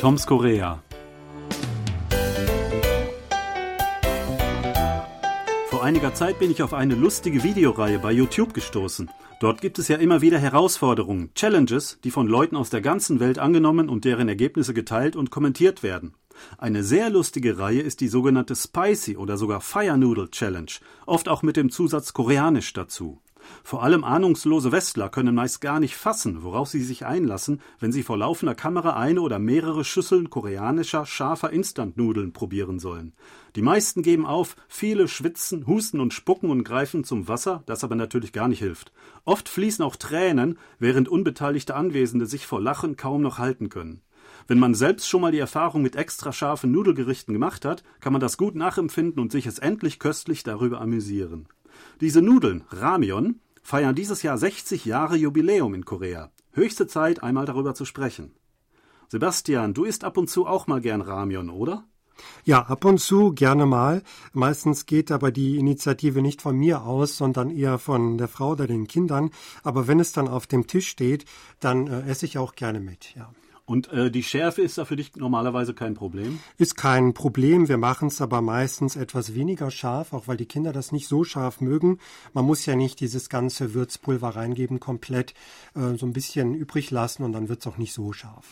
Toms Korea. Vor einiger Zeit bin ich auf eine lustige Videoreihe bei YouTube gestoßen. Dort gibt es ja immer wieder Herausforderungen, Challenges, die von Leuten aus der ganzen Welt angenommen und deren Ergebnisse geteilt und kommentiert werden. Eine sehr lustige Reihe ist die sogenannte Spicy oder sogar Fire Noodle Challenge, oft auch mit dem Zusatz Koreanisch dazu. Vor allem ahnungslose Westler können meist gar nicht fassen, worauf sie sich einlassen, wenn sie vor laufender Kamera eine oder mehrere Schüsseln koreanischer, scharfer Instantnudeln probieren sollen. Die meisten geben auf, viele schwitzen, husten und spucken und greifen zum Wasser, das aber natürlich gar nicht hilft. Oft fließen auch Tränen, während unbeteiligte Anwesende sich vor Lachen kaum noch halten können. Wenn man selbst schon mal die Erfahrung mit extra scharfen Nudelgerichten gemacht hat, kann man das gut nachempfinden und sich es endlich köstlich darüber amüsieren. Diese Nudeln, Ramyon, feiern dieses Jahr 60 Jahre Jubiläum in Korea. Höchste Zeit, einmal darüber zu sprechen. Sebastian, du isst ab und zu auch mal gern Ramyon, oder? Ja, ab und zu gerne mal. Meistens geht aber die Initiative nicht von mir aus, sondern eher von der Frau oder den Kindern. Aber wenn es dann auf dem Tisch steht, dann äh, esse ich auch gerne mit, ja. Und äh, die Schärfe ist da für dich normalerweise kein Problem? Ist kein Problem. Wir machen es aber meistens etwas weniger scharf, auch weil die Kinder das nicht so scharf mögen. Man muss ja nicht dieses ganze Würzpulver reingeben, komplett äh, so ein bisschen übrig lassen und dann wird es auch nicht so scharf.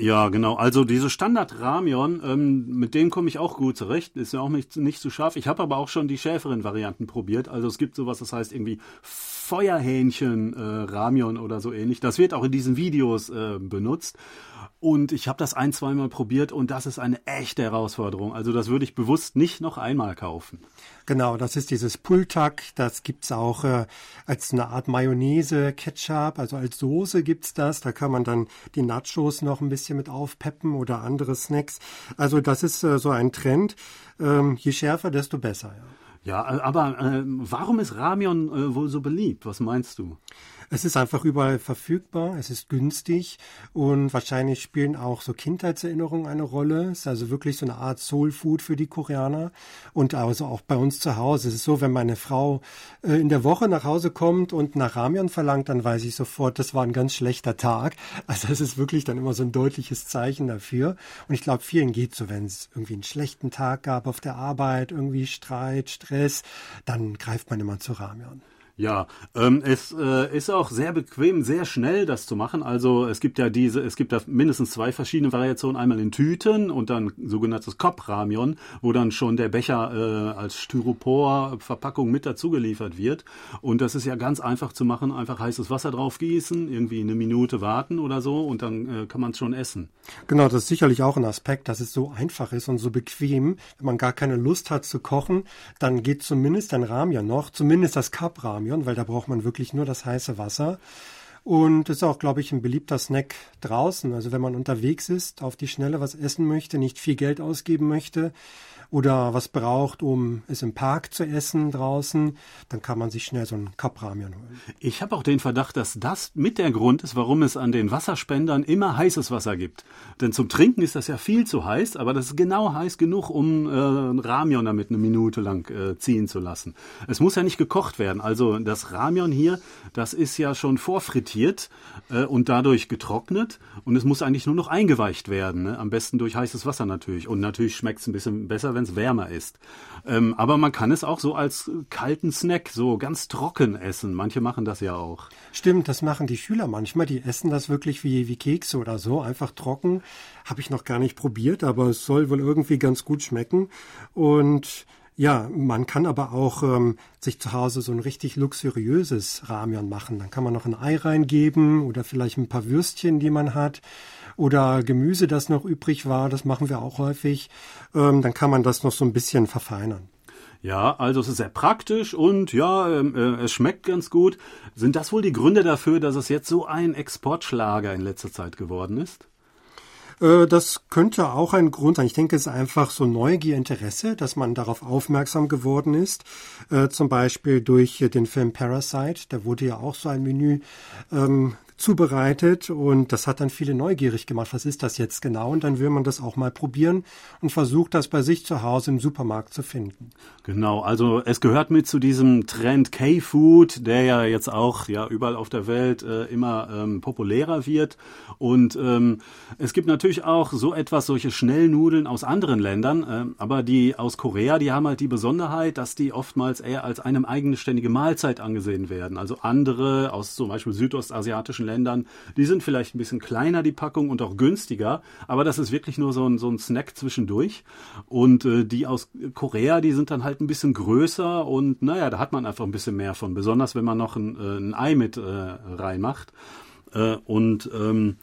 Ja, genau. Also diese Standard Ramion, ähm, mit denen komme ich auch gut zurecht. Ist ja auch nicht, nicht zu scharf. Ich habe aber auch schon die schärferen Varianten probiert. Also es gibt sowas, das heißt irgendwie Feuerhähnchen äh, Ramion oder so ähnlich. Das wird auch in diesen Videos äh, benutzt. Und ich habe das ein, zweimal probiert und das ist eine echte Herausforderung. Also das würde ich bewusst nicht noch einmal kaufen. Genau, das ist dieses Pultak. Das gibt's auch äh, als eine Art Mayonnaise, Ketchup, also als Soße gibt's das. Da kann man dann die Nachos noch ein bisschen mit aufpeppen oder andere Snacks. Also das ist äh, so ein Trend. Ähm, je schärfer, desto besser. Ja, ja aber äh, warum ist Ramion äh, wohl so beliebt? Was meinst du? Es ist einfach überall verfügbar, es ist günstig und wahrscheinlich spielen auch so Kindheitserinnerungen eine Rolle. Es ist also wirklich so eine Art Soul Food für die Koreaner und also auch bei uns zu Hause. Es ist so, wenn meine Frau äh, in der Woche nach Hause kommt und nach Ramion verlangt, dann weiß ich sofort, das war ein ganz schlechter Tag. Also es ist wirklich dann immer so ein deutliches Zeichen dafür. Und ich glaube, vielen geht so, wenn es irgendwie einen schlechten Tag gab auf der Arbeit, irgendwie Streit, Stress, dann greift man immer zu Ramion. Ja, ähm, es äh, ist auch sehr bequem, sehr schnell das zu machen. Also es gibt ja diese, es gibt da mindestens zwei verschiedene Variationen, einmal in Tüten und dann sogenanntes Kopramion, wo dann schon der Becher äh, als Styropor-Verpackung mit dazugeliefert wird. Und das ist ja ganz einfach zu machen, einfach heißes Wasser drauf gießen, irgendwie eine Minute warten oder so und dann äh, kann man es schon essen. Genau, das ist sicherlich auch ein Aspekt, dass es so einfach ist und so bequem. Wenn man gar keine Lust hat zu kochen, dann geht zumindest ein Ramion noch, zumindest das Cup-Ramion Stadion, weil da braucht man wirklich nur das heiße Wasser. Und ist auch, glaube ich, ein beliebter Snack draußen. Also wenn man unterwegs ist, auf die Schnelle was essen möchte, nicht viel Geld ausgeben möchte, oder was braucht, um es im Park zu essen draußen, dann kann man sich schnell so einen Cup Ramen holen. Ich habe auch den Verdacht, dass das mit der Grund ist, warum es an den Wasserspendern immer heißes Wasser gibt. Denn zum Trinken ist das ja viel zu heiß, aber das ist genau heiß genug, um äh, Ramion damit eine Minute lang äh, ziehen zu lassen. Es muss ja nicht gekocht werden. Also das Ramion hier, das ist ja schon vorfrittiert äh, und dadurch getrocknet und es muss eigentlich nur noch eingeweicht werden. Ne? Am besten durch heißes Wasser natürlich. Und natürlich schmeckt es ein bisschen besser, wenn es wärmer ist. Ähm, aber man kann es auch so als kalten Snack, so ganz trocken essen. Manche machen das ja auch. Stimmt, das machen die Schüler manchmal. Die essen das wirklich wie, wie Kekse oder so, einfach trocken. Habe ich noch gar nicht probiert, aber es soll wohl irgendwie ganz gut schmecken. Und ja, man kann aber auch ähm, sich zu Hause so ein richtig luxuriöses Ramion machen. Dann kann man noch ein Ei reingeben oder vielleicht ein paar Würstchen, die man hat oder Gemüse, das noch übrig war. Das machen wir auch häufig. Ähm, dann kann man das noch so ein bisschen verfeinern. Ja, also es ist sehr praktisch und ja, ähm, äh, es schmeckt ganz gut. Sind das wohl die Gründe dafür, dass es jetzt so ein Exportschlager in letzter Zeit geworden ist? Äh, das könnte auch ein Grund sein. Ich denke, es ist einfach so Neugier, Interesse, dass man darauf aufmerksam geworden ist. Äh, zum Beispiel durch den Film Parasite. Da wurde ja auch so ein Menü ähm, zubereitet und das hat dann viele neugierig gemacht. Was ist das jetzt genau? Und dann will man das auch mal probieren und versucht das bei sich zu Hause im Supermarkt zu finden. Genau, also es gehört mit zu diesem Trend K-Food, der ja jetzt auch ja überall auf der Welt äh, immer ähm, populärer wird. Und ähm, es gibt natürlich auch so etwas, solche Schnellnudeln aus anderen Ländern, äh, aber die aus Korea, die haben halt die Besonderheit, dass die oftmals eher als eine eigenständige Mahlzeit angesehen werden. Also andere aus zum Beispiel südostasiatischen Ländern, die sind vielleicht ein bisschen kleiner, die Packung, und auch günstiger, aber das ist wirklich nur so ein, so ein Snack zwischendurch. Und äh, die aus Korea, die sind dann halt ein bisschen größer und naja, da hat man einfach ein bisschen mehr von, besonders wenn man noch ein, äh, ein Ei mit äh, reinmacht. Äh, und ähm,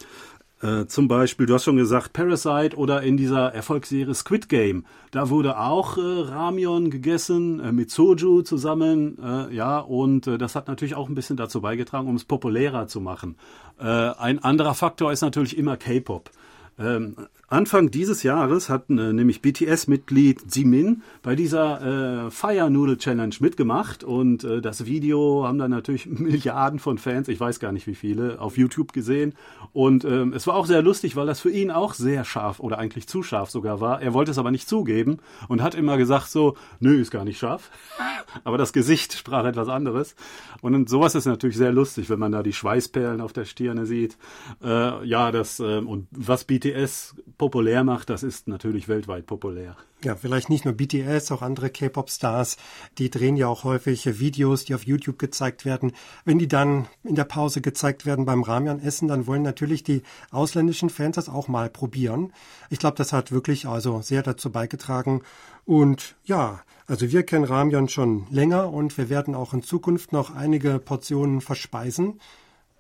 äh, zum Beispiel, du hast schon gesagt, Parasite oder in dieser Erfolgsserie Squid Game. Da wurde auch äh, Ramion gegessen äh, mit Soju zusammen, äh, ja, und äh, das hat natürlich auch ein bisschen dazu beigetragen, um es populärer zu machen. Ein anderer Faktor ist natürlich immer K-Pop. Ähm, Anfang dieses Jahres hat äh, nämlich BTS-Mitglied Jimin bei dieser äh, Fire Noodle Challenge mitgemacht und äh, das Video haben dann natürlich Milliarden von Fans, ich weiß gar nicht wie viele, auf YouTube gesehen und ähm, es war auch sehr lustig, weil das für ihn auch sehr scharf oder eigentlich zu scharf sogar war. Er wollte es aber nicht zugeben und hat immer gesagt so, nö, ist gar nicht scharf, aber das Gesicht sprach etwas anderes und sowas ist natürlich sehr lustig, wenn man da die Schweißperlen auf der Stirne sieht. Äh, ja, das äh, und was BTS populär macht, das ist natürlich weltweit populär. Ja, vielleicht nicht nur BTS, auch andere K-Pop-Stars, die drehen ja auch häufig Videos, die auf YouTube gezeigt werden. Wenn die dann in der Pause gezeigt werden beim Ramian-Essen, dann wollen natürlich die ausländischen Fans das auch mal probieren. Ich glaube, das hat wirklich also sehr dazu beigetragen. Und ja, also wir kennen Ramian schon länger und wir werden auch in Zukunft noch einige Portionen verspeisen.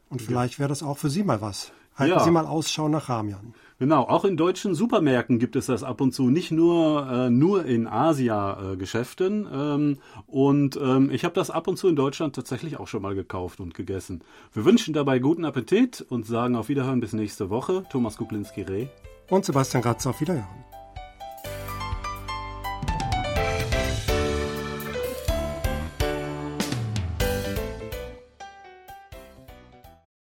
Und vielleicht wäre das auch für Sie mal was. Halten ja. Sie mal Ausschau nach Ramian. Genau, auch in deutschen Supermärkten gibt es das ab und zu, nicht nur äh, nur in Asia-Geschäften. Äh, ähm, und ähm, ich habe das ab und zu in Deutschland tatsächlich auch schon mal gekauft und gegessen. Wir wünschen dabei guten Appetit und sagen auf Wiederhören bis nächste Woche. Thomas Kuplinski-Reh und Sebastian Ratz auf Wiederhören.